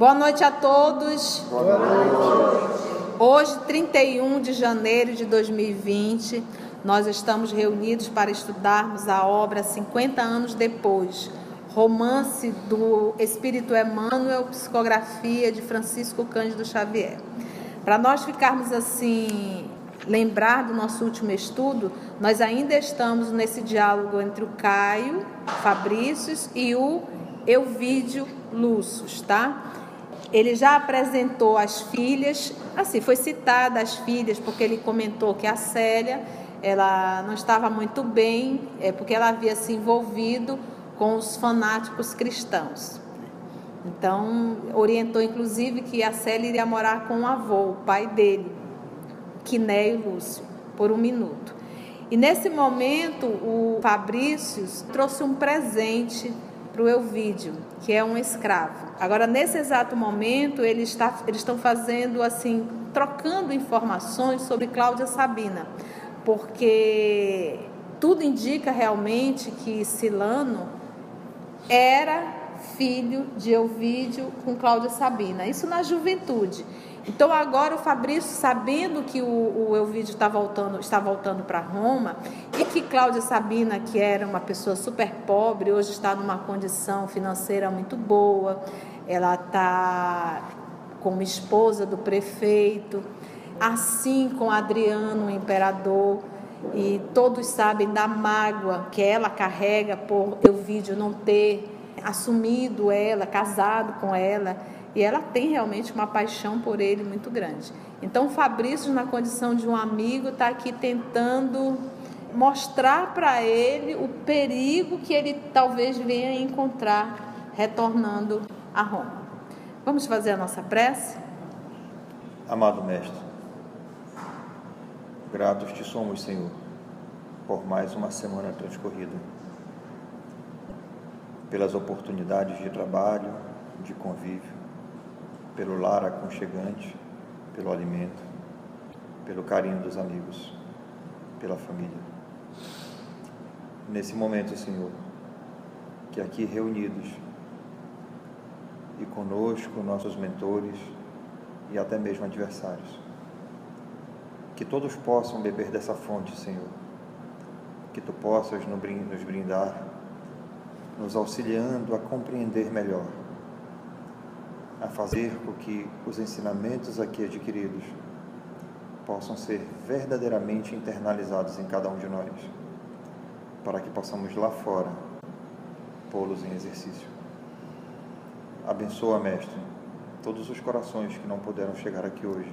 Boa noite a todos. Boa noite. Hoje, 31 de janeiro de 2020, nós estamos reunidos para estudarmos a obra 50 anos depois, romance do Espírito Emmanuel, psicografia de Francisco Cândido Xavier. Para nós ficarmos assim, lembrar do nosso último estudo, nós ainda estamos nesse diálogo entre o Caio Fabrícios e o Euvídio Lúcius, tá? Ele já apresentou as filhas, assim, foi citada as filhas, porque ele comentou que a Célia, ela não estava muito bem, é, porque ela havia se envolvido com os fanáticos cristãos. Então, orientou inclusive que a Célia iria morar com o avô, o pai dele, Quinéio Lúcio, por um minuto. E nesse momento, o Fabrício trouxe um presente para o Elvídio, que é um escravo. Agora, nesse exato momento, ele está, eles estão fazendo assim, trocando informações sobre Cláudia Sabina, porque tudo indica realmente que Silano era filho de Elvídio com Cláudia Sabina, isso na juventude. Então agora o Fabrício, sabendo que o, o Elvídio está voltando, está voltando para Roma e que Cláudia Sabina, que era uma pessoa super pobre, hoje está numa condição financeira muito boa, ela está como esposa do prefeito, assim com Adriano, o imperador, e todos sabem da mágoa que ela carrega por Elvídio não ter assumido ela, casado com ela. E ela tem realmente uma paixão por ele muito grande. Então, Fabrício, na condição de um amigo, está aqui tentando mostrar para ele o perigo que ele talvez venha encontrar retornando a Roma. Vamos fazer a nossa prece? Amado Mestre, gratos te somos, Senhor, por mais uma semana transcorrida, pelas oportunidades de trabalho, de convívio pelo lar aconchegante, pelo alimento, pelo carinho dos amigos, pela família. Nesse momento, Senhor, que aqui reunidos e conosco nossos mentores e até mesmo adversários, que todos possam beber dessa fonte, Senhor, que tu possas nos brindar, nos auxiliando a compreender melhor a fazer com que os ensinamentos aqui adquiridos possam ser verdadeiramente internalizados em cada um de nós, para que possamos lá fora pô-los em exercício. Abençoa, Mestre, todos os corações que não puderam chegar aqui hoje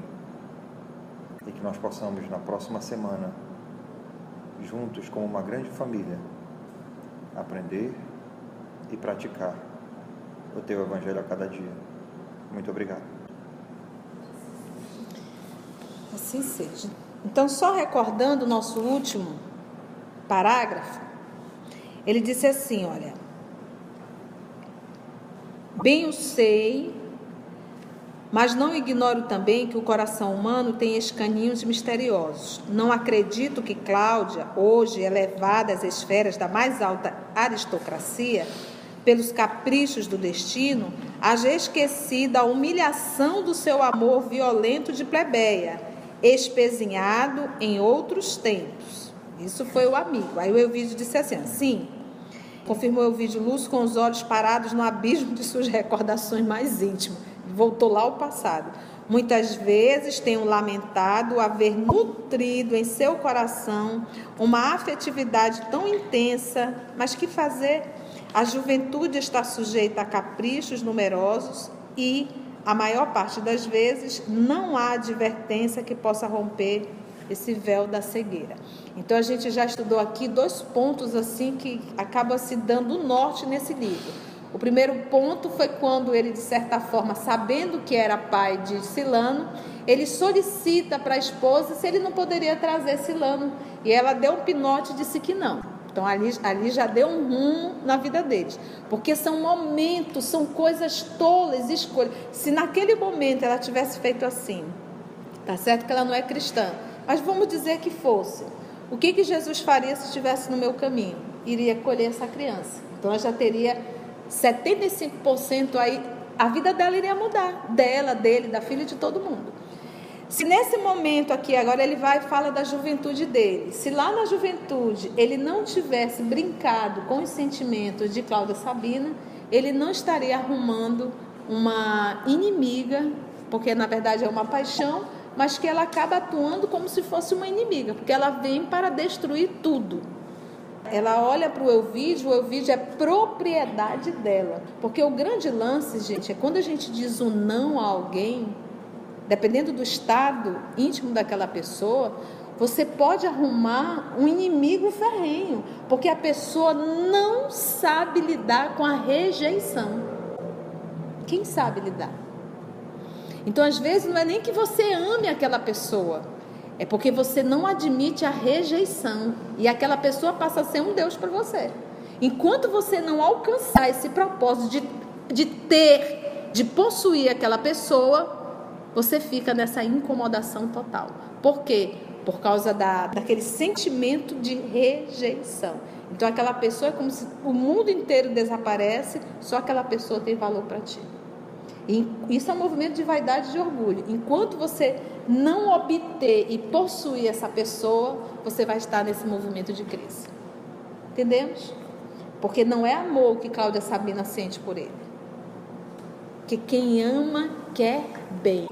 e que nós possamos, na próxima semana, juntos como uma grande família, aprender e praticar o Teu Evangelho a cada dia. Muito obrigado. Assim seja. Então, só recordando o nosso último parágrafo, ele disse assim: olha, bem o sei, mas não ignoro também que o coração humano tem escaninhos misteriosos. Não acredito que Cláudia, hoje elevada às esferas da mais alta aristocracia, pelos caprichos do destino, haja esquecido a humilhação do seu amor violento de plebeia, espezinhado em outros tempos. Isso foi o amigo. Aí o Elvídio disse assim: sim, confirmou o Elvídio Lúcio com os olhos parados no abismo de suas recordações mais íntimas. Voltou lá ao passado. Muitas vezes tenho lamentado haver nutrido em seu coração uma afetividade tão intensa, mas que fazer? A juventude está sujeita a caprichos numerosos e, a maior parte das vezes, não há advertência que possa romper esse véu da cegueira. Então a gente já estudou aqui dois pontos assim que acaba se dando norte nesse livro. O primeiro ponto foi quando ele, de certa forma, sabendo que era pai de Silano, ele solicita para a esposa se ele não poderia trazer Silano. E ela deu um pinote e disse que não. Então ali, ali já deu um rumo na vida deles. Porque são momentos, são coisas tolas, escolhas. Se naquele momento ela tivesse feito assim, tá certo que ela não é cristã, mas vamos dizer que fosse. O que, que Jesus faria se estivesse no meu caminho? Iria colher essa criança. Então ela já teria 75% aí a vida dela iria mudar, dela, dele, da filha de todo mundo. Se nesse momento aqui, agora ele vai e fala da juventude dele, se lá na juventude ele não tivesse brincado com os sentimentos de Cláudia Sabina, ele não estaria arrumando uma inimiga, porque na verdade é uma paixão, mas que ela acaba atuando como se fosse uma inimiga, porque ela vem para destruir tudo. Ela olha para o Elvídio, o Elvídio é propriedade dela. Porque o grande lance, gente, é quando a gente diz um não a alguém, dependendo do estado íntimo daquela pessoa, você pode arrumar um inimigo ferrenho, porque a pessoa não sabe lidar com a rejeição. Quem sabe lidar? Então, às vezes, não é nem que você ame aquela pessoa, é porque você não admite a rejeição e aquela pessoa passa a ser um Deus para você. Enquanto você não alcançar esse propósito de, de ter, de possuir aquela pessoa, você fica nessa incomodação total. Por quê? Por causa da, daquele sentimento de rejeição. Então aquela pessoa é como se o mundo inteiro desaparece, só aquela pessoa tem valor para ti. E isso é um movimento de vaidade e de orgulho. Enquanto você não obter e possuir essa pessoa, você vai estar nesse movimento de crise. Entendemos? Porque não é amor que Cláudia Sabina sente por ele. Que quem ama quer bem.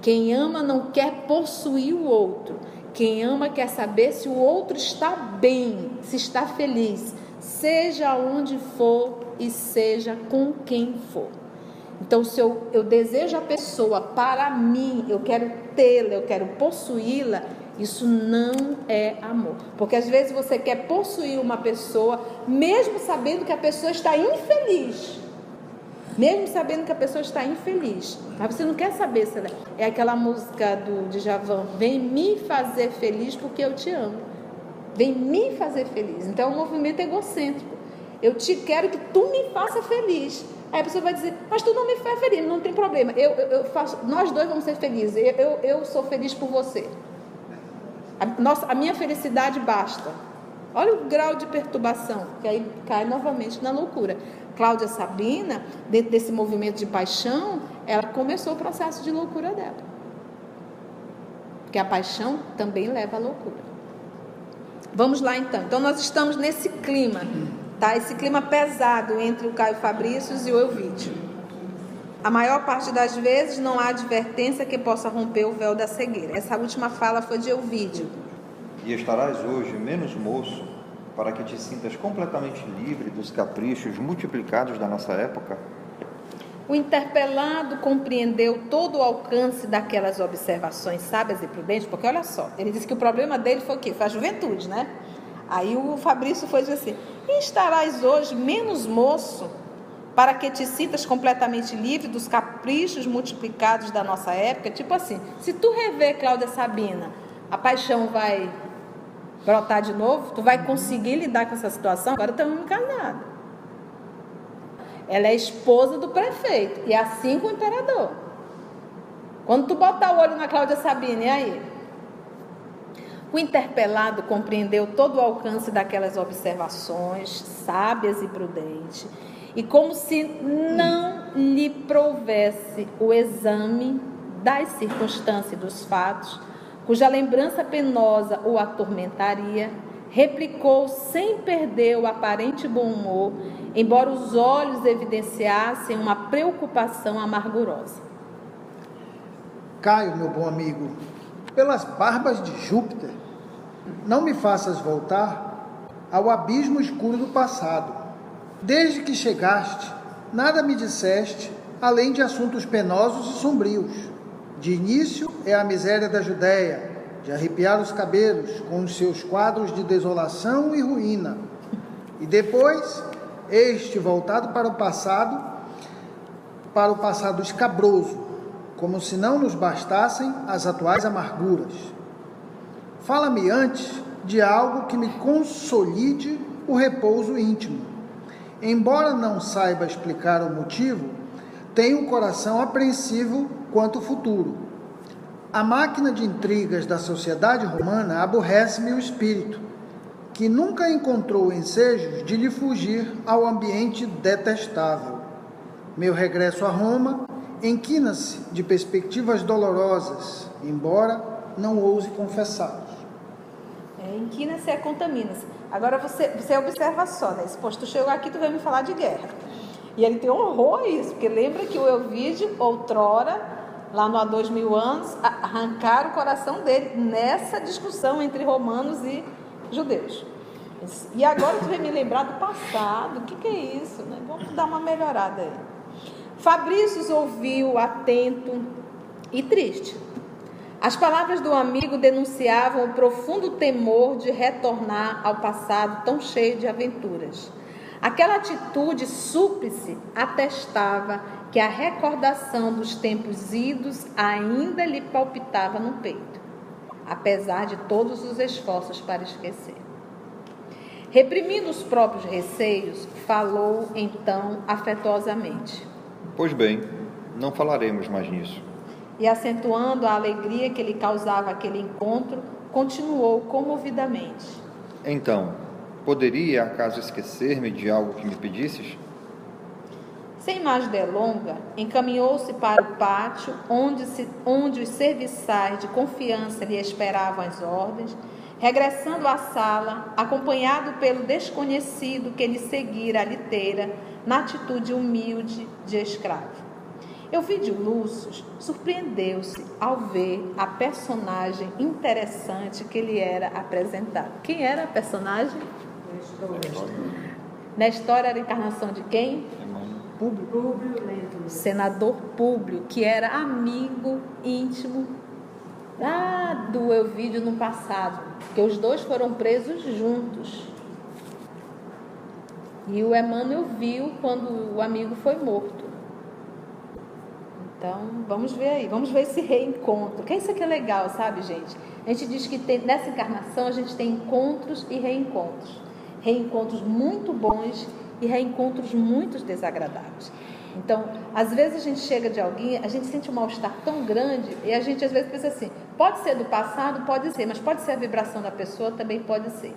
Quem ama não quer possuir o outro. Quem ama quer saber se o outro está bem, se está feliz, seja onde for e seja com quem for. Então, se eu, eu desejo a pessoa para mim, eu quero tê-la, eu quero possuí-la, isso não é amor. Porque às vezes você quer possuir uma pessoa, mesmo sabendo que a pessoa está infeliz. Mesmo sabendo que a pessoa está infeliz. Mas você não quer saber se ela é aquela música do Djavan, vem me fazer feliz porque eu te amo. Vem me fazer feliz. Então é um movimento egocêntrico. Eu te quero que tu me faça feliz. Aí a pessoa vai dizer, mas tu não me faz feliz, não tem problema. Eu, eu, eu faço, nós dois vamos ser felizes. Eu, eu, eu sou feliz por você. A, nossa, a minha felicidade basta. Olha o grau de perturbação, que aí cai novamente na loucura. Cláudia Sabrina, dentro desse movimento de paixão, ela começou o processo de loucura dela. Porque a paixão também leva à loucura. Vamos lá então. Então nós estamos nesse clima tá? Esse clima pesado entre o Caio Fabrícios e o Elvídio. A maior parte das vezes não há advertência que possa romper o véu da cegueira. Essa última fala foi de Elvídio. E estarás hoje menos moço para que te sintas completamente livre dos caprichos multiplicados da nossa época? O interpelado compreendeu todo o alcance daquelas observações sábias e prudentes, porque olha só, ele disse que o problema dele foi o quê? Foi a juventude, né? Aí o Fabrício foi dizer assim: estarás hoje menos moço, para que te sintas completamente livre dos caprichos multiplicados da nossa época? Tipo assim, se tu rever Cláudia Sabina, a paixão vai brotar de novo? Tu vai conseguir lidar com essa situação? Agora estamos encarnados. Ela é esposa do prefeito e é assim com o imperador. Quando tu botar o olho na Cláudia Sabina, e aí? O interpelado compreendeu todo o alcance daquelas observações sábias e prudentes, e como se não lhe provesse o exame das circunstâncias e dos fatos, cuja lembrança penosa o atormentaria, replicou sem perder o aparente bom humor, embora os olhos evidenciassem uma preocupação amargurosa. Caio, meu bom amigo, pelas barbas de Júpiter, não me faças voltar ao abismo escuro do passado. Desde que chegaste, nada me disseste além de assuntos penosos e sombrios. De início é a miséria da Judéia, de arrepiar os cabelos com os seus quadros de desolação e ruína. E depois, este voltado para o passado, para o passado escabroso, como se não nos bastassem as atuais amarguras. Fala-me antes de algo que me consolide o repouso íntimo. Embora não saiba explicar o motivo, tenho o coração apreensivo quanto ao futuro. A máquina de intrigas da sociedade romana aborrece-me o espírito, que nunca encontrou ensejos de lhe fugir ao ambiente detestável. Meu regresso a Roma enquina-se de perspectivas dolorosas, embora não ouse confessá-los. É, inquina-se é contamina-se. Agora você, você observa só, né? Se tu chegou aqui, tu vai me falar de guerra. E ele tem horror a isso, porque lembra que o Elvídio, outrora, lá no há dois mil anos, arrancaram o coração dele nessa discussão entre romanos e judeus. E agora tu vem me lembrar do passado, o que, que é isso? Né? Vamos dar uma melhorada aí. Fabrício ouviu atento e triste. As palavras do amigo denunciavam o profundo temor de retornar ao passado tão cheio de aventuras. Aquela atitude súplice atestava que a recordação dos tempos idos ainda lhe palpitava no peito, apesar de todos os esforços para esquecer. Reprimindo os próprios receios, falou então afetuosamente: Pois bem, não falaremos mais nisso. E acentuando a alegria que lhe causava aquele encontro, continuou comovidamente: Então, poderia acaso esquecer-me de algo que me pedisses? Sem mais delonga, encaminhou-se para o pátio, onde, se, onde os serviçais de confiança lhe esperavam as ordens, regressando à sala, acompanhado pelo desconhecido que lhe seguira a liteira, na atitude humilde de escravo. Euvídio Lúcio surpreendeu-se ao ver a personagem interessante que lhe era apresentada. Quem era a personagem? Na história era a encarnação de quem? Públio. Senador Públio, que era amigo íntimo lá do Euvídio no passado, que os dois foram presos juntos. E o Emmanuel viu quando o amigo foi morto. Então, vamos ver aí, vamos ver esse reencontro. Que isso aqui é legal, sabe, gente? A gente diz que tem, nessa encarnação a gente tem encontros e reencontros. Reencontros muito bons e reencontros muito desagradáveis. Então, às vezes a gente chega de alguém, a gente sente um mal-estar tão grande e a gente às vezes pensa assim: pode ser do passado, pode ser, mas pode ser a vibração da pessoa, também pode ser.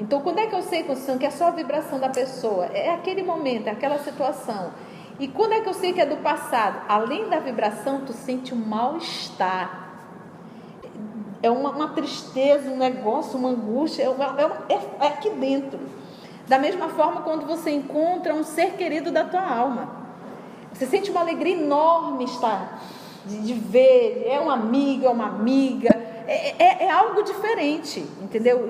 Então, quando é que eu sei, Constituição, que é só a vibração da pessoa? É aquele momento, é aquela situação. E quando é que eu sei que é do passado? Além da vibração, tu sente um mal-estar. É uma, uma, tristeza, um negócio, uma angústia, é, é, é, é aqui dentro. Da mesma forma, quando você encontra um ser querido da tua alma. Você sente uma alegria enorme estar, de, de ver, é um amigo, é uma amiga, é, é, é algo diferente, entendeu?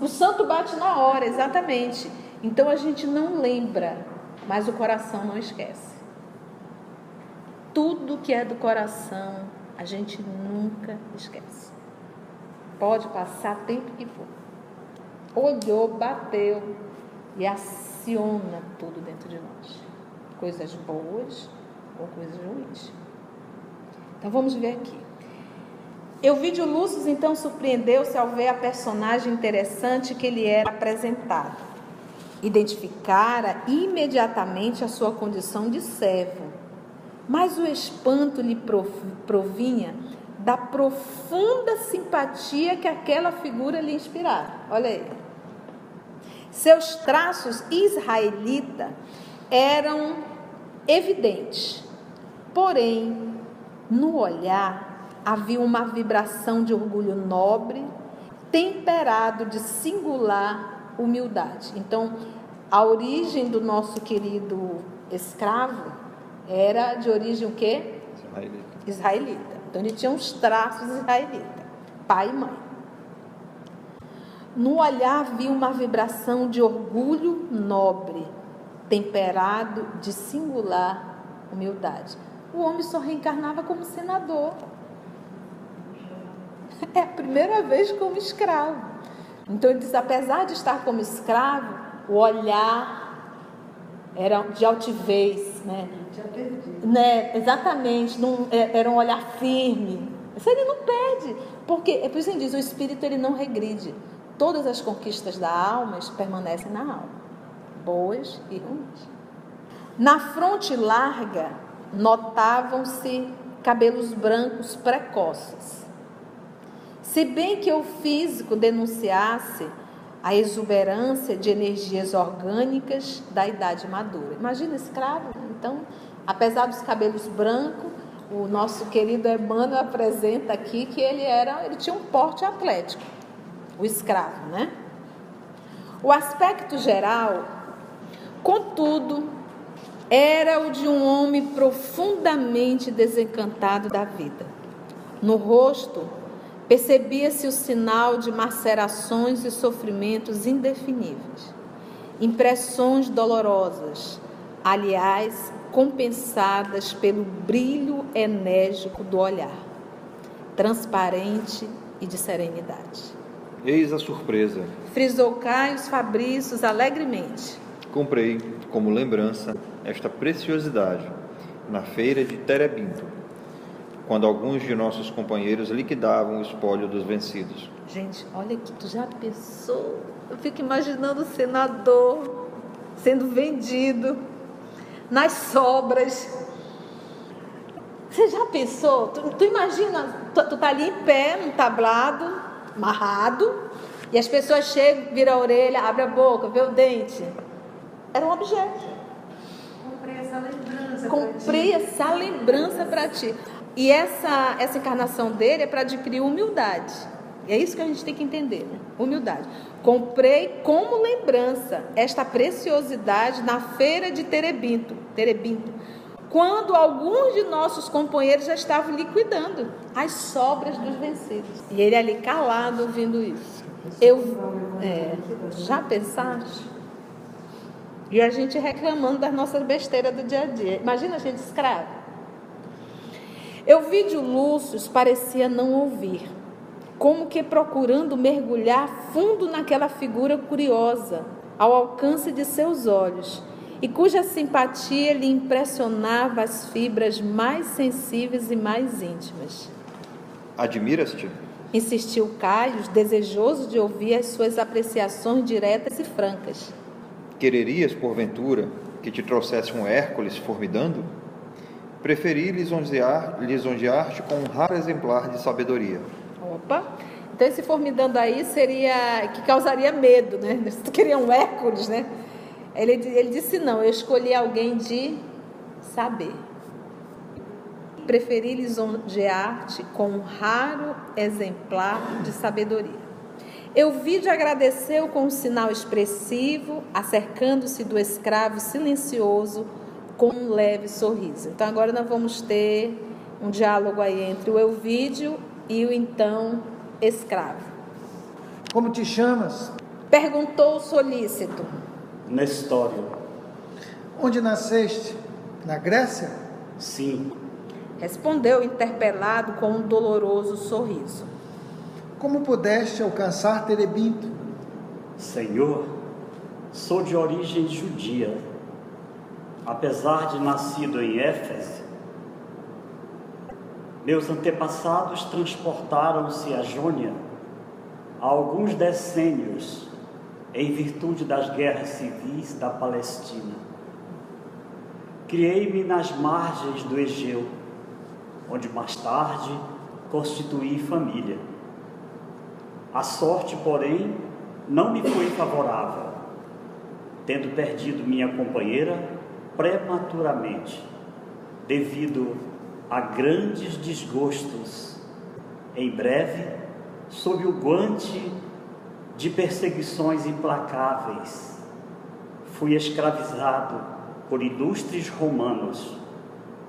O santo bate na hora, exatamente. Então a gente não lembra, mas o coração não esquece. Tudo que é do coração, a gente nunca esquece. Pode passar tempo que for. Olhou, bateu e aciona tudo dentro de nós coisas boas ou coisas ruins. Então vamos ver aqui. Euvídio Lúcio então surpreendeu-se ao ver a personagem interessante que lhe era apresentada. Identificara imediatamente a sua condição de servo, mas o espanto lhe provinha da profunda simpatia que aquela figura lhe inspirava. Olha aí. Seus traços israelita eram evidentes. Porém, no olhar havia uma vibração de orgulho nobre, temperado de singular humildade. Então, a origem do nosso querido escravo era de origem o quê? Israelita. Israelita. Então ele tinha uns traços israelitas, pai e mãe. No olhar havia uma vibração de orgulho nobre, temperado de singular humildade. O homem só reencarnava como senador. É a primeira vez como escravo. Então ele diz: apesar de estar como escravo, o olhar era de altivez, né? né? Exatamente, não, é, era um olhar firme. Isso ele não perde, porque é por isso que diz: o espírito ele não regride. Todas as conquistas da alma permanecem na alma boas e ruins. Na fronte larga notavam-se cabelos brancos precoces. Se bem que o físico denunciasse a exuberância de energias orgânicas da idade madura. Imagina escravo? Então, apesar dos cabelos brancos, o nosso querido Emmanuel apresenta aqui que ele era, ele tinha um porte atlético, o escravo, né? O aspecto geral, contudo, era o de um homem profundamente desencantado da vida. No rosto, percebia-se o sinal de macerações e sofrimentos indefiníveis, impressões dolorosas, aliás, compensadas pelo brilho enérgico do olhar, transparente e de serenidade. Eis a surpresa. Frisou Caio Fabrícios alegremente. Comprei, como lembrança, esta preciosidade na feira de Terebinto, quando alguns de nossos companheiros liquidavam o espólio dos vencidos. Gente, olha aqui, tu já pensou? Eu fico imaginando o senador sendo vendido nas sobras. Você já pensou? Tu, tu imagina, tu, tu tá ali em pé, num tablado, amarrado, e as pessoas chegam, viram a orelha, abre a boca, vê o dente. Era um objeto. Comprei essa lembrança. Comprei essa lembrança para ti. E essa, essa encarnação dele é para adquirir humildade. E é isso que a gente tem que entender, né? Humildade. Comprei como lembrança esta preciosidade na feira de Terebinto, Terebinto, quando alguns de nossos companheiros já estavam liquidando as sobras dos vencidos. E ele ali calado ouvindo isso. Eu, é, já pensaste? E a gente reclamando das nossas besteiras do dia a dia. Imagina a gente escravo. Eu vi de Lúcio parecia não ouvir como que procurando mergulhar fundo naquela figura curiosa, ao alcance de seus olhos, e cuja simpatia lhe impressionava as fibras mais sensíveis e mais íntimas. Admiras-te? Insistiu Caio, desejoso de ouvir as suas apreciações diretas e francas. Quererias, porventura, que te trouxesse um Hércules formidando? Preferi lisonjear-te lisonjear com um raro exemplar de sabedoria. Opa! Então esse formidando aí seria que causaria medo, né? Queria um Hércules, né? Ele, ele disse não, eu escolhi alguém de saber. Preferi lisonjear-te com um raro exemplar de sabedoria. Eu vi de agradeceu com um sinal expressivo, acercando-se do escravo silencioso com um leve sorriso. Então agora nós vamos ter um diálogo aí entre o Euvídio e o então escravo. Como te chamas? Perguntou o solícito. Nestório. Onde nasceste? Na Grécia? Sim. Respondeu interpelado com um doloroso sorriso. Como pudeste alcançar Terebinto? Senhor, sou de origem judia. Apesar de nascido em Éfeso, meus antepassados transportaram-se a Jônia há alguns decênios em virtude das guerras civis da Palestina. Criei-me nas margens do Egeu, onde mais tarde constituí família. A sorte, porém, não me foi favorável, tendo perdido minha companheira prematuramente, devido a grandes desgostos. Em breve, sob o guante de perseguições implacáveis, fui escravizado por ilustres romanos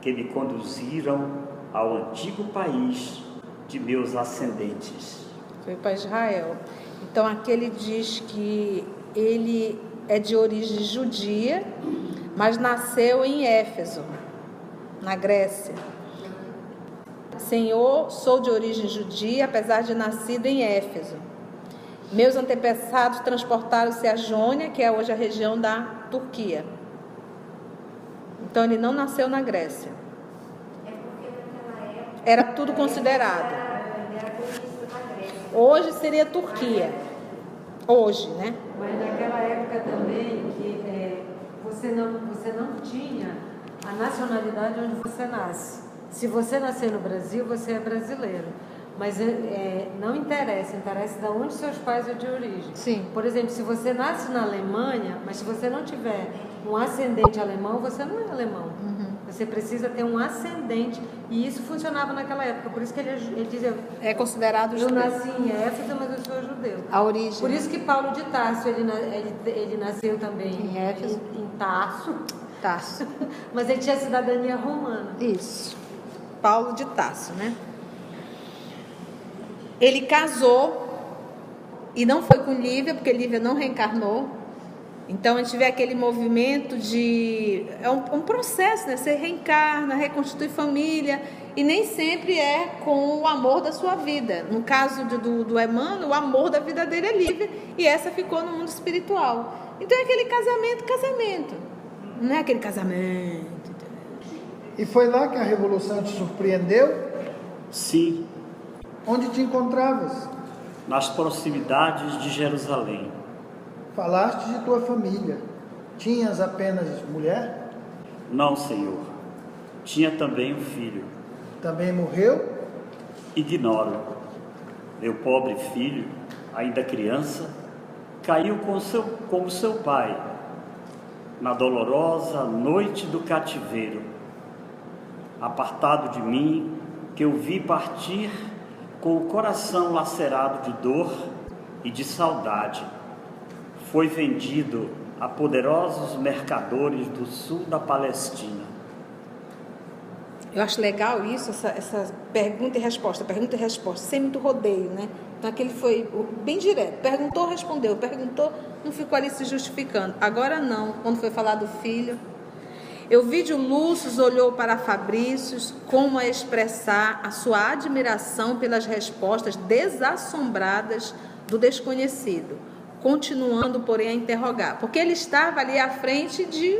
que me conduziram ao antigo país de meus ascendentes. Foi para Israel. Então aqui ele diz que ele é de origem judia, mas nasceu em Éfeso, na Grécia. Senhor, sou de origem judia, apesar de nascido em Éfeso. Meus antepassados transportaram-se a Jônia, que é hoje a região da Turquia. Então ele não nasceu na Grécia. Era tudo considerado. Hoje seria Turquia. Hoje, né? Mas naquela época também que é, você, não, você não tinha a nacionalidade onde você nasce. Se você nascer no Brasil, você é brasileiro. Mas é, não interessa, interessa de onde seus pais são de origem. Sim. Por exemplo, se você nasce na Alemanha, mas se você não tiver um ascendente alemão, você não é alemão. Uhum. Você precisa ter um ascendente. E isso funcionava naquela época. Por isso que ele, ele dizia: É considerado Eu judeu. nasci em Éfeso, mas eu sou judeu. A origem. Por isso que Paulo de Tarso, ele, ele, ele nasceu também Em Éfeso. em, em Tarso, Tarso. mas ele tinha cidadania romana. Isso. Paulo de Tarso, né? Ele casou e não foi com Lívia, porque Lívia não reencarnou. Então a gente vê aquele movimento de. É um, um processo, né? Você reencarna, reconstitui família, e nem sempre é com o amor da sua vida. No caso de- do, do Emmanuel, o amor da vida dele é Lívia, e essa ficou no mundo espiritual. Então é aquele casamento, casamento. Não é aquele casamento. E foi lá que a revolução te surpreendeu? Sim, Onde te encontravas? nas proximidades de Jerusalém. Falaste de tua família. Tinhas apenas mulher? Não, Senhor. Tinha também um filho. Também morreu? Ignoro. Meu pobre filho, ainda criança, caiu com seu, como seu pai na dolorosa noite do cativeiro. Apartado de mim, que eu vi partir com o coração lacerado de dor e de saudade, foi vendido a poderosos mercadores do sul da Palestina. Eu acho legal isso, essa, essa pergunta e resposta, pergunta e resposta, sem muito rodeio, né? Então aquele foi bem direto, perguntou, respondeu, perguntou, não ficou ali se justificando. Agora não, quando foi falar do filho. Eu vi de Lúcio olhou para Fabrícios como a expressar a sua admiração pelas respostas desassombradas do desconhecido, continuando, porém, a interrogar, porque ele estava ali à frente de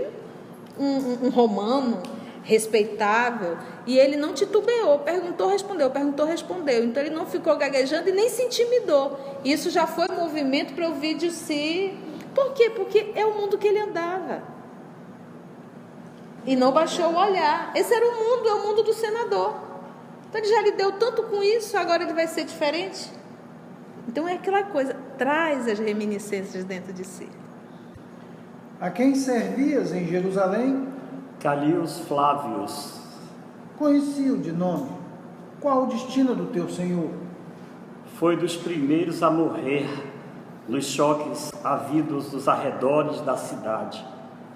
um, um- um romano respeitável e ele não titubeou, perguntou, respondeu, perguntou, respondeu. Então ele não ficou gaguejando e nem se intimidou. Isso já foi movimento para o vídeo se. Por quê? Porque é o mundo que ele andava. E não baixou o olhar. Esse era o mundo, é o mundo do senador. Então ele já lhe deu tanto com isso, agora ele vai ser diferente. Então é aquela coisa, traz as reminiscências dentro de si. A quem servias em Jerusalém? Calius Flávios, Conheci-o de nome. Qual o destino do teu senhor? foi dos primeiros a morrer nos choques havidos nos arredores da cidade,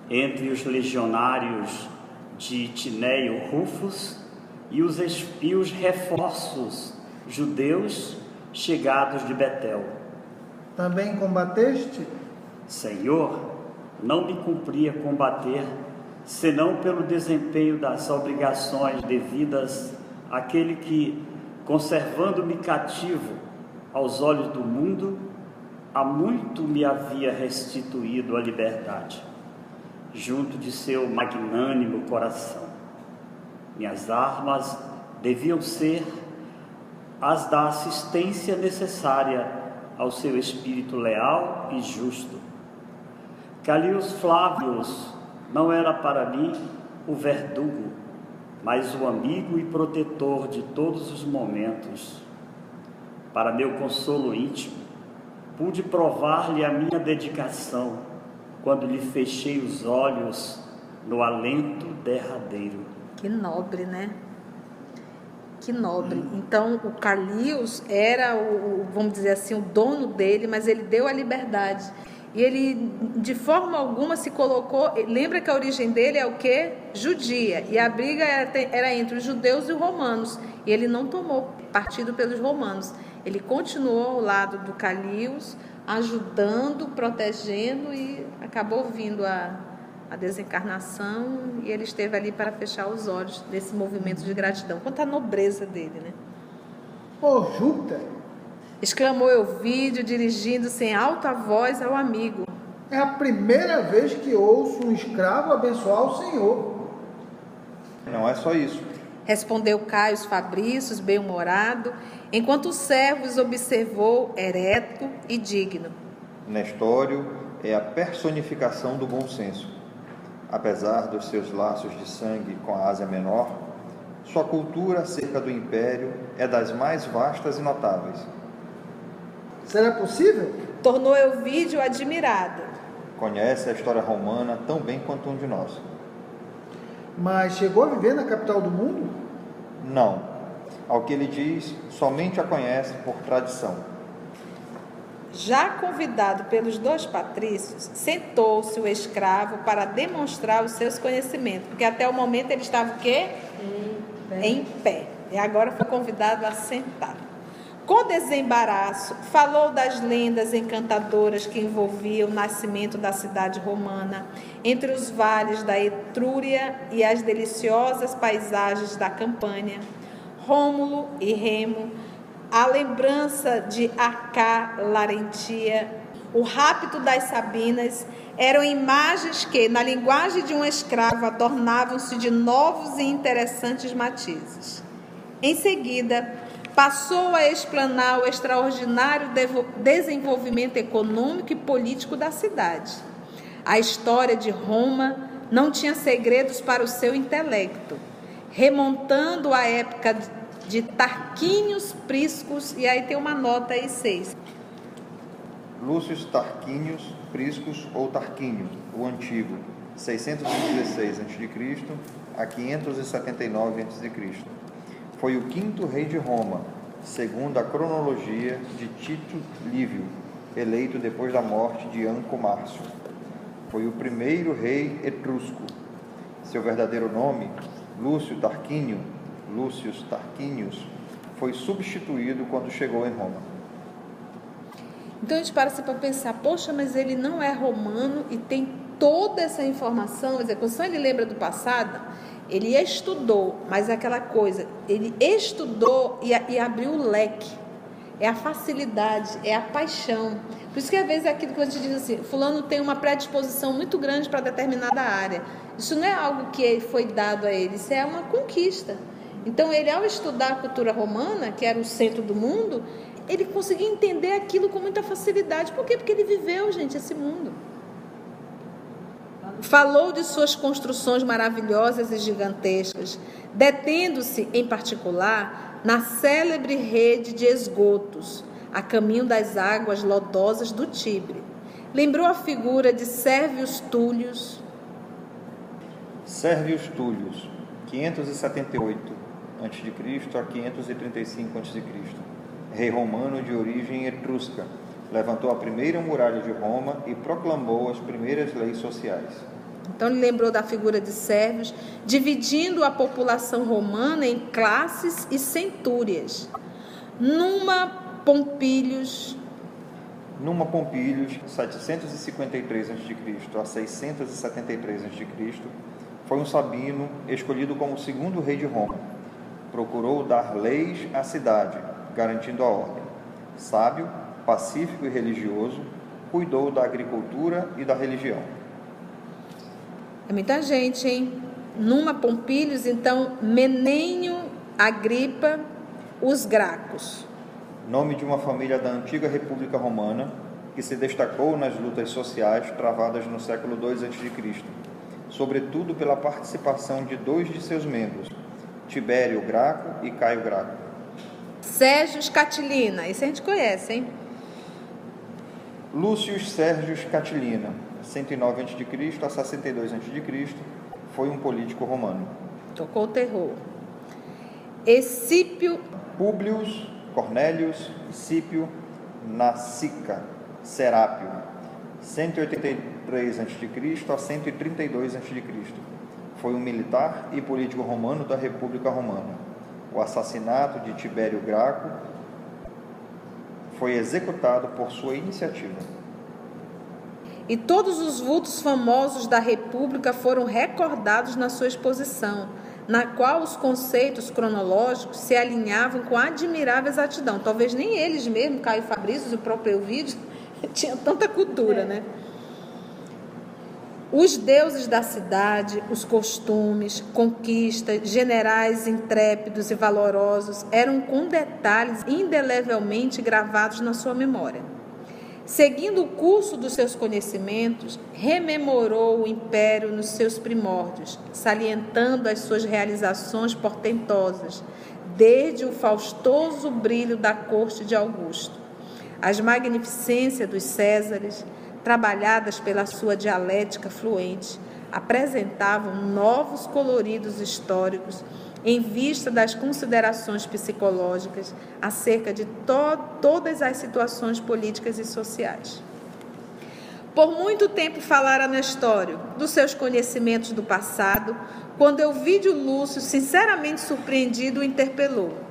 entre os legionários de Tineio Rufus e os, e os reforços judeus chegados de Betel. Também combateste? Senhor, não me cumpria combater, senão pelo desempenho das obrigações devidas àquele que, conservando-me cativo aos olhos do mundo, há muito me havia restituído a liberdade, junto de seu magnânimo coração. Minhas armas deviam ser as da assistência necessária ao seu espírito leal e justo. Calius Flávios não era para mim o verdugo, mas o amigo e protetor de todos os momentos. Para meu consolo íntimo, pude provar-lhe a minha dedicação quando lhe fechei os olhos no alento derradeiro. Que nobre, né? Que nobre. Então, o Carlius era, o, vamos dizer assim, o dono dele, mas ele deu a liberdade. E ele, de forma alguma, se colocou. Lembra que a origem dele é o quê? Judia. E a briga era, entre os judeus e os romanos. E ele não tomou partido pelos romanos. Ele continuou ao lado do Carlius, ajudando, protegendo e acabou vindo a, a desencarnação. E ele esteve ali para fechar os olhos desse movimento de gratidão. Quanta nobreza dele, né? Ô Júpiter, Exclamou Elvídio, dirigindo-se em alta voz ao amigo. é a primeira vez que ouço um escravo abençoar o Senhor. Não é só isso. Respondeu Caio Fabrícios, bem-humorado, enquanto o servo os observou ereto e digno. Nestório é a personificação do bom senso. Apesar dos seus laços de sangue com a Ásia Menor, Sua cultura acerca do império é das mais vastas e notáveis. Será possível? Tornou Elvídio admirado. Conhece a história romana tão bem quanto um de nós. Mas chegou a viver na capital do mundo? Não. Ao que ele diz, somente a conhece por tradição. Já convidado pelos dois patrícios, sentou-se o escravo para demonstrar os seus conhecimentos, porque até o momento ele estava o quê? Em pé. Em pé. E agora foi convidado a sentar. Com desembaraço, falou das lendas encantadoras que envolviam o nascimento da cidade romana, entre os vales da Etrúria e as deliciosas paisagens da Campânia. Rômulo e Remo, a lembrança de Acá Larentia, o rapto das Sabinas, eram imagens que, na linguagem de um escravo, adornavam-se de novos e interessantes matizes. Em seguida, passou a explanar o extraordinário desenvolvimento econômico e político da cidade. A história de Roma não tinha segredos para o seu intelecto, remontando à época de Tarquínios Priscos, e aí tem uma nota aí, seis. Lúcio Tarquinius Priscus ou Tarquínio, o Antigo, 616 a.C. a 579 a.C. Foi o quinto rei de Roma, segundo a cronologia de Tito Lívio, eleito depois da morte de Anco Márcio. Foi o primeiro rei etrusco. Seu verdadeiro nome, Lúcio Tarquínio, Lúcius Tarquinius, foi substituído quando chegou em Roma. Então a gente para assim para pensar, poxa, mas ele não é romano e tem toda essa informação, dizer, quando ele lembra do passado, ele estudou, mas é aquela coisa, ele estudou e, e abriu o leque. É a facilidade, é a paixão. Por isso que às vezes é aquilo que a gente diz assim, fulano tem uma predisposição muito grande para determinada área. Isso não é algo que foi dado a ele, isso é uma conquista. Então ele ao estudar a cultura romana, que era o centro do mundo, ele conseguia entender aquilo com muita facilidade. Por quê? Porque ele viveu, gente, esse mundo. Falou de suas construções maravilhosas e gigantescas, detendo-se, em particular, na célebre rede de esgotos, a caminho das águas lodosas do Tibre. Lembrou a figura de Sérvios Túlios, Sérvios Túlios, 578 a.C. a 535 a.C. Rei romano de origem etrusca, levantou a primeira muralha de Roma e proclamou as primeiras leis sociais. Então ele lembrou da figura de Sérvios, dividindo a população romana em classes e centúrias. Numa Pompílios, Numa Pompílios, 753 a.C. a 673 a.C., foi um sabino escolhido como segundo rei de Roma. Procurou dar leis à cidade, garantindo a ordem. Sábio, pacífico e religioso, cuidou da agricultura e da religião. é muita gente, hein? Numa Pompílios, então, Menênio Agripa, os Gracos. Nome de uma família da antiga República Romana que se destacou nas lutas sociais travadas no século II a.C., sobretudo pela participação de dois de seus membros, Tibério Graco e Caio Graco. Sérgio Catilina, esse a gente conhece, hein? Lúcio Sérgio Catilina, 109 a.C. a 62 a.C., foi um político romano. Tocou o terror. Escípio, Públius Cornélius Scipio Nassica Serápio, 183 a.C. a 132 a.C. Foi um militar e político romano da República Romana. O assassinato de Tibério Graco foi executado por sua iniciativa. e todos os vultos famosos da República foram recordados na sua exposição, na qual os conceitos cronológicos se alinhavam com admirável exatidão. Talvez nem eles mesmos, Caio Fabrício e o próprio Elvídio, tinham tanta cultura, né? Os deuses da cidade, os costumes, conquistas, generais intrépidos e valorosos eram com detalhes indelevelmente gravados na sua memória. Seguindo o curso dos seus conhecimentos, rememorou o império nos seus primórdios, salientando as suas realizações portentosas, desde o faustoso brilho da corte de Augusto, as magnificências dos Césares, trabalhadas pela sua dialética fluente, apresentavam novos coloridos históricos em vista das considerações psicológicas acerca de to todas as situações políticas e sociais. Por muito tempo falara Nestório dos seus conhecimentos do passado, quando Elvídio Lúcio, sinceramente surpreendido, o interpelou.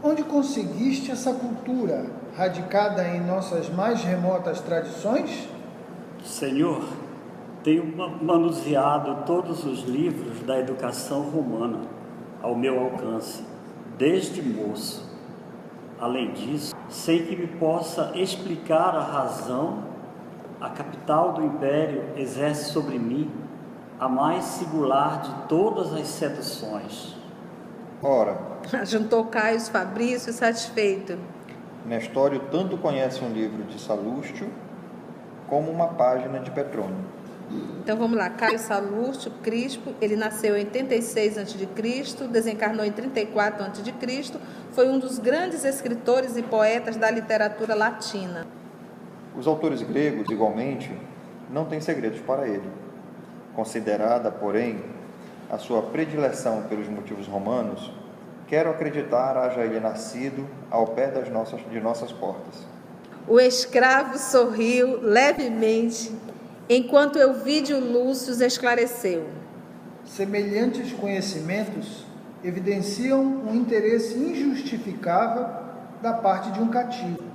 Onde conseguiste essa cultura, radicada em nossas mais remotas tradições? Senhor, tenho manuseado todos os livros da educação romana ao meu alcance, desde moço. Além disso, sei que me possa explicar a razão, a capital do império exerce sobre mim a mais singular de todas as seduções. Ora, juntou Caio Fabrício satisfeito. Nestório tanto conhece um livro de Salústio como uma página de Petrônio. Então vamos lá, Caio Salústio Crispo, ele nasceu em 86 a.C., desencarnou em 34 a.C., foi um dos grandes escritores e poetas da literatura latina. Os autores gregos, igualmente, não têm segredos para ele. Considerada, porém, a sua predileção pelos motivos romanos, quero acreditar haja ele nascido ao pé das nossas, de nossas portas. O escravo sorriu levemente, enquanto Elvídio Lúcio esclareceu. Semelhantes conhecimentos evidenciam um interesse injustificável da parte de um cativo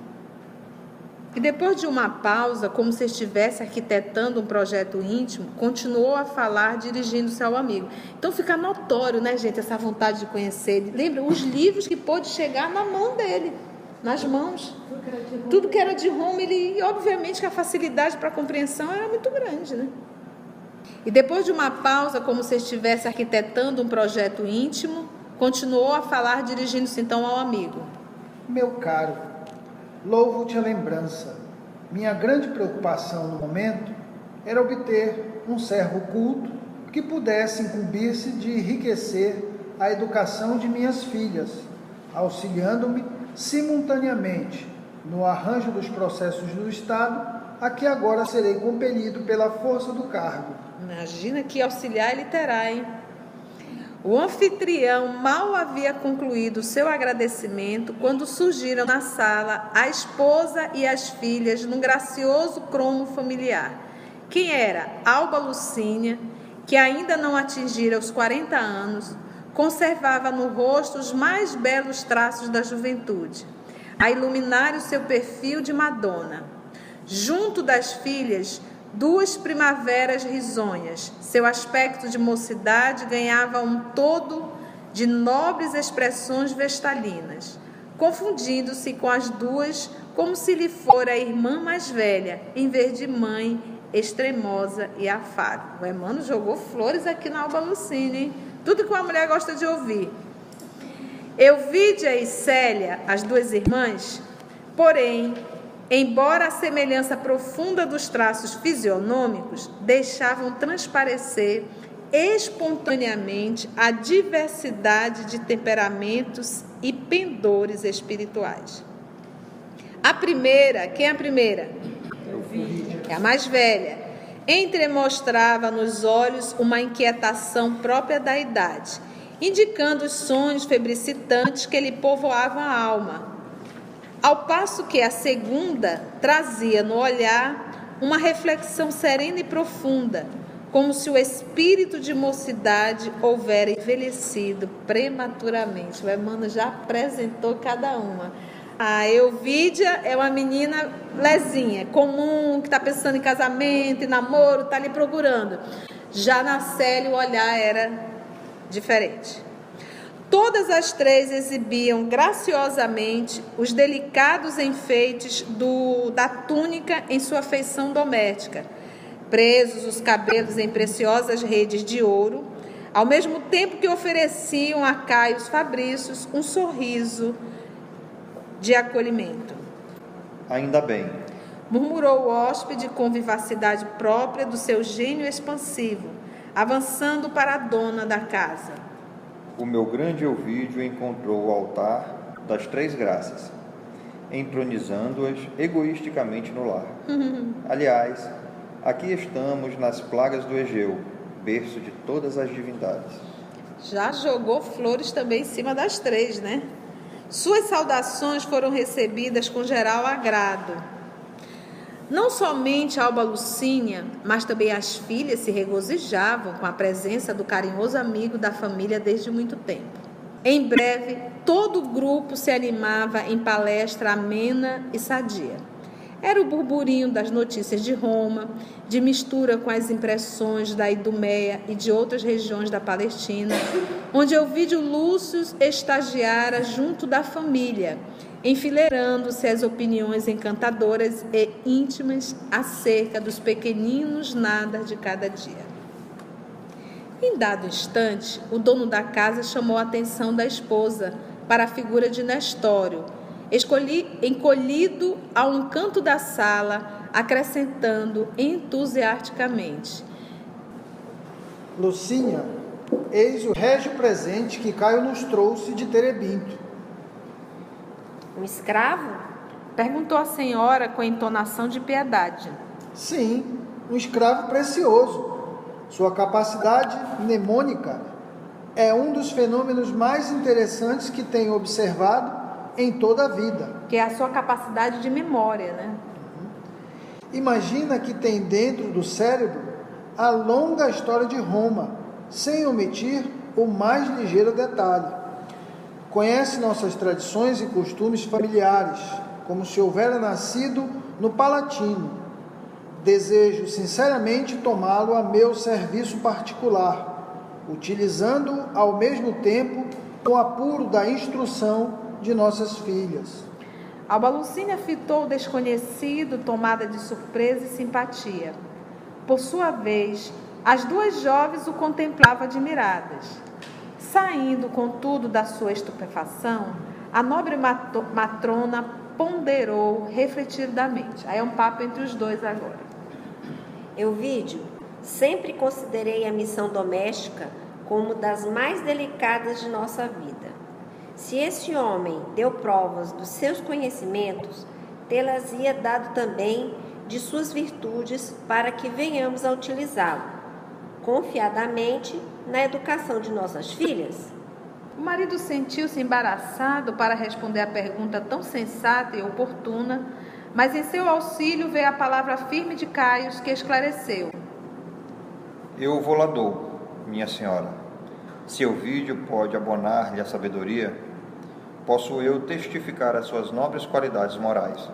e depois de uma pausa, como se estivesse arquitetando um projeto íntimo, continuou a falar, dirigindo-se ao amigo. Então fica notório, né, gente, essa vontade de conhecer. Lembra os livros que pôde chegar na mão dele, nas mãos. Tudo que era de Roma, ele, e obviamente que a facilidade para a compreensão era muito grande, né? E depois de uma pausa, como se estivesse arquitetando um projeto íntimo, continuou a falar, dirigindo-se então ao amigo. Meu caro, louvo-te a lembrança. Minha grande preocupação no momento era obter um servo culto que pudesse incumbir-se de enriquecer a educação de minhas filhas, auxiliando-me simultaneamente no arranjo dos processos do Estado, a que agora serei compelido pela força do cargo. Imagina que auxiliar ele terá, hein? O anfitrião mal havia concluído seu agradecimento quando surgiram na sala a esposa e as filhas num gracioso cromo familiar. Quem era Alba Lucínia, que ainda não atingira os 40 anos, conservava no rosto os mais belos traços da juventude, a iluminar o seu perfil de Madonna. Junto das filhas, duas primaveras risonhas. Seu aspecto de mocidade ganhava um todo de nobres expressões vestalinas, confundindo-se com as duas como se lhe fora a irmã mais velha, em vez de mãe extremosa e afável. O Emmanuel jogou flores aqui na Alba Lucine, hein? Tudo que uma mulher gosta de ouvir. Euvídia e Célia, as duas irmãs, porém, embora a semelhança profunda dos traços fisionômicos, deixavam transparecer espontaneamente a diversidade de temperamentos e pendores espirituais. A primeira, quem é a primeira? É a mais velha. Entremostrava nos olhos uma inquietação própria da idade, indicando os sonhos febricitantes que lhe povoavam a alma ao passo que a segunda trazia no olhar uma reflexão serena e profunda, como se o espírito de mocidade houvera envelhecido prematuramente. O Emmanuel já apresentou cada uma. A Elvídia é uma menina lezinha, comum, que está pensando em casamento, em namoro, está ali procurando. Já na Célia o olhar era diferente. Todas as três exibiam graciosamente os delicados enfeites do, da túnica em sua feição doméstica, presos os cabelos em preciosas redes de ouro, ao mesmo tempo que ofereciam a Caios Fabrícios um sorriso de acolhimento. Ainda bem. murmurou o hóspede com vivacidade própria do seu gênio expansivo, avançando para a dona da casa. O meu grande ouvido encontrou o altar das três graças, entronizando-as egoisticamente no lar. Aliás, aqui estamos nas plagas do Egeu, berço de todas as divindades. Já jogou flores também em cima das três, né? Suas saudações foram recebidas com geral agrado. Não somente Alba Lucínia, mas também as filhas se regozijavam com a presença do carinhoso amigo da família desde muito tempo. Em breve, todo o grupo se animava em palestra amena e sadia. Era o burburinho das notícias de Roma, de mistura com as impressões da Idumeia e de outras regiões da Palestina, onde Ovídio Lúcio estagiara junto da família, enfileirando-se as opiniões encantadoras e íntimas acerca dos pequeninos nada de cada dia. Em dado instante, o dono da casa chamou a atenção da esposa para a figura de Nestório, escolhi, encolhido a um canto da sala, acrescentando entusiasticamente: Lucinha, eis o régio presente que Caio nos trouxe de Terebinto. Um escravo? Perguntou a senhora com entonação de piedade. Sim, um escravo precioso. Sua capacidade mnemônica é um dos fenômenos mais interessantes que tenho observado em toda a vida. Que é a sua capacidade de memória, né? Imagina que tem dentro do cérebro a longa história de Roma, sem omitir o mais ligeiro detalhe. Conhece nossas tradições e costumes familiares, como se houvera nascido no Palatino. Desejo sinceramente tomá-lo a meu serviço particular, utilizando ao mesmo tempo o apuro da instrução de nossas filhas. Alba Lucínia fitou o desconhecido, tomada de surpresa e simpatia. Por sua vez, as duas jovens o contemplavam admiradas. Saindo, contudo, da sua estupefação, a nobre matrona ponderou refletidamente. Aí é um papo entre os dois agora. Euvídio, sempre considerei a missão doméstica como das mais delicadas de nossa vida. Se esse homem deu provas dos seus conhecimentos, tê-las-ia dado também de suas virtudes para que venhamos a utilizá-lo, confiadamente, na educação de nossas filhas? O marido sentiu-se embaraçado para responder a pergunta tão sensata e oportuna, mas em seu auxílio veio a palavra firme de Caios que esclareceu. Eu vou lá dou, minha senhora. Se o vídeo pode abonar-lhe a sabedoria, posso eu testificar as suas nobres qualidades morais.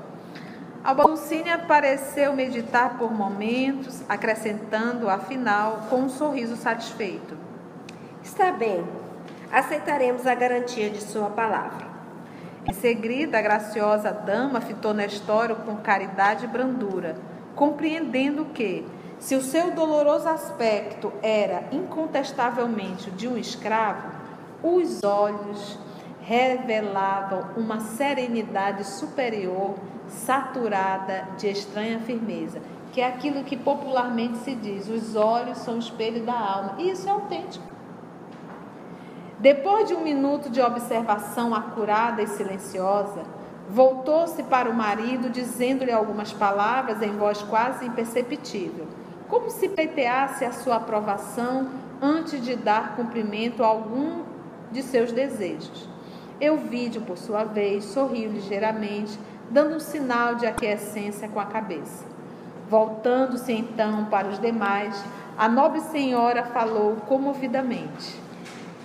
Alba Lucínia pareceu meditar por momentos, acrescentando, afinal, com um sorriso satisfeito. Está bem, aceitaremos a garantia de sua palavra. Em seguida, a graciosa dama fitou Nestório com caridade e brandura, compreendendo que, se o seu doloroso aspecto era incontestavelmente o de um escravo, os olhos revelavam uma serenidade superior, saturada de estranha firmeza, que é aquilo que popularmente se diz: os olhos são o espelho da alma. E isso é autêntico. Depois de um minuto de observação acurada e silenciosa, voltou-se para o marido, dizendo-lhe algumas palavras em voz quase imperceptível, como se pleiteasse a sua aprovação antes de dar cumprimento a algum de seus desejos. Euvídio, por sua vez, sorriu ligeiramente, dando um sinal de aquiescência com a cabeça. Voltando-se então para os demais, a nobre senhora falou comovidamente.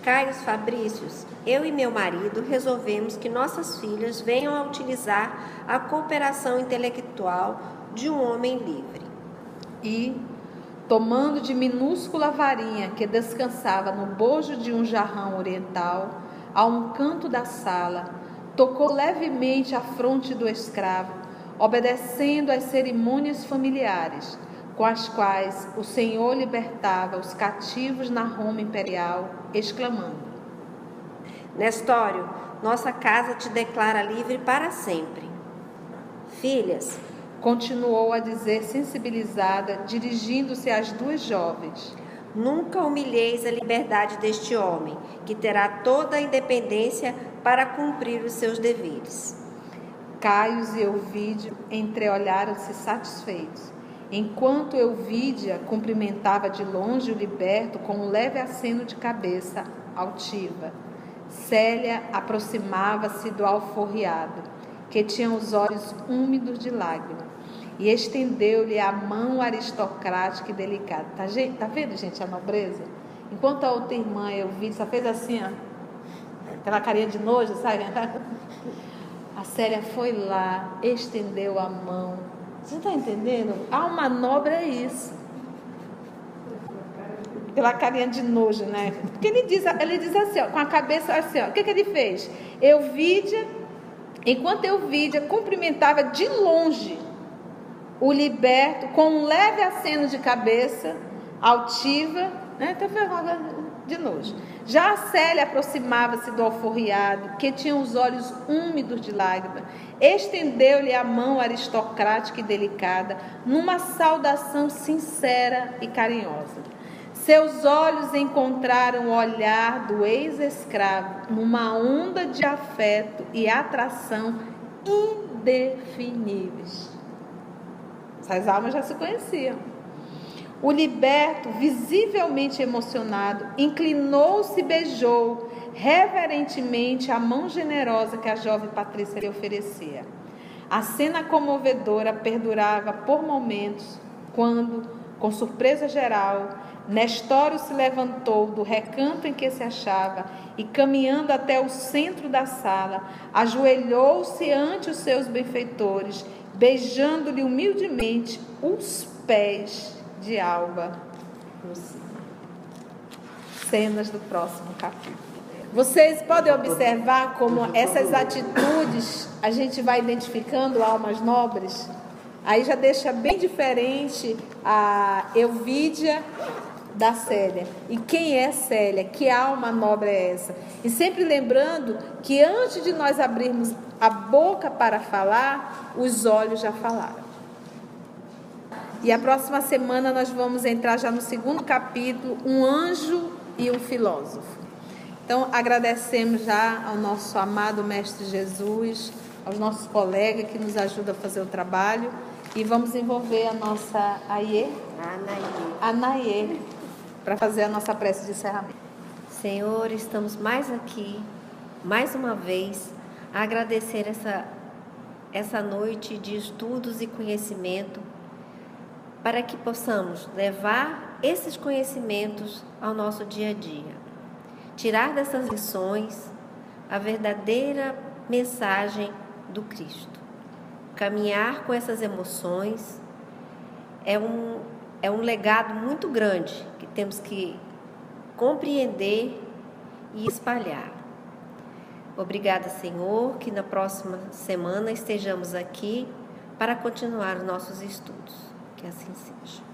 Caio Fabrícios, eu e meu marido resolvemos que nossas filhas venham a utilizar a cooperação intelectual de um homem livre. E, tomando de minúscula varinha que descansava no bojo de um jarrão oriental, a um canto da sala, tocou levemente a fronte do escravo, obedecendo às cerimônias familiares com as quais o Senhor libertava os cativos na Roma imperial, exclamando: Nestório, nossa casa te declara livre para sempre. Filhas, continuou a dizer, sensibilizada, dirigindo-se às duas jovens: Nunca humilheis a liberdade deste homem, que terá toda a independência para cumprir os seus deveres. Caios e Ovídio entreolharam-se satisfeitos. Enquanto Euvídia cumprimentava de longe o liberto com um leve aceno de cabeça altiva, Célia aproximava-se do alforriado, que tinha os olhos úmidos de lágrimas, e estendeu-lhe a mão aristocrática e delicada. Tá, gente, tá vendo, gente, a nobreza? Enquanto a outra irmã, Euvídia, só fez assim, ó, aquela carinha de nojo, sabe? A Célia foi lá, estendeu a mão. Você está entendendo? Alma nobre é isso. Pela carinha de nojo, né? Porque ele diz, ele diz assim, ó, com a cabeça assim, ó, o que, que ele fez? Euvídia, enquanto Euvídia cumprimentava de longe o liberto, com um leve aceno de cabeça, altiva, né? Então foi de nojo. Já a Célia aproximava-se do alforriado, que tinha os olhos úmidos de lágrimas, estendeu-lhe a mão aristocrática e delicada, numa saudação sincera e carinhosa. Seus olhos encontraram o olhar do ex-escravo numa onda de afeto e atração indefiníveis. Essas almas já se conheciam. O liberto, visivelmente emocionado, inclinou-se e beijou reverentemente a mão generosa que a jovem Patrícia lhe oferecia. A cena comovedora perdurava por momentos, quando, com surpresa geral, Nestório se levantou do recanto em que se achava e, caminhando até o centro da sala, ajoelhou-se ante os seus benfeitores, beijando-lhe humildemente os pés de Alba Cenas do próximo capítulo. Vocês podem observar como essas atitudes a gente vai identificando almas nobres. Aí já deixa bem diferente a Euvídia da Célia. E quem é Célia? Que alma nobre é essa? E sempre lembrando que antes de nós abrirmos a boca para falar, os olhos já falaram. E a próxima semana nós vamos entrar já no segundo capítulo, um anjo e um filósofo. Então agradecemos já ao nosso amado Mestre Jesus, aos nossos colegas que nos ajudam a fazer o trabalho e vamos envolver a nossa Aie, Anaie, para fazer a nossa prece de encerramento. Senhor, estamos mais aqui, mais uma vez, a agradecer essa, essa noite de estudos e conhecimento para que possamos levar esses conhecimentos ao nosso dia a dia. Tirar dessas lições a verdadeira mensagem do Cristo. Caminhar com essas emoções é um, é um legado muito grande temos que compreender e espalhar. Obrigada, Senhor, que na próxima semana estejamos aqui para continuar os nossos estudos. Que assim seja.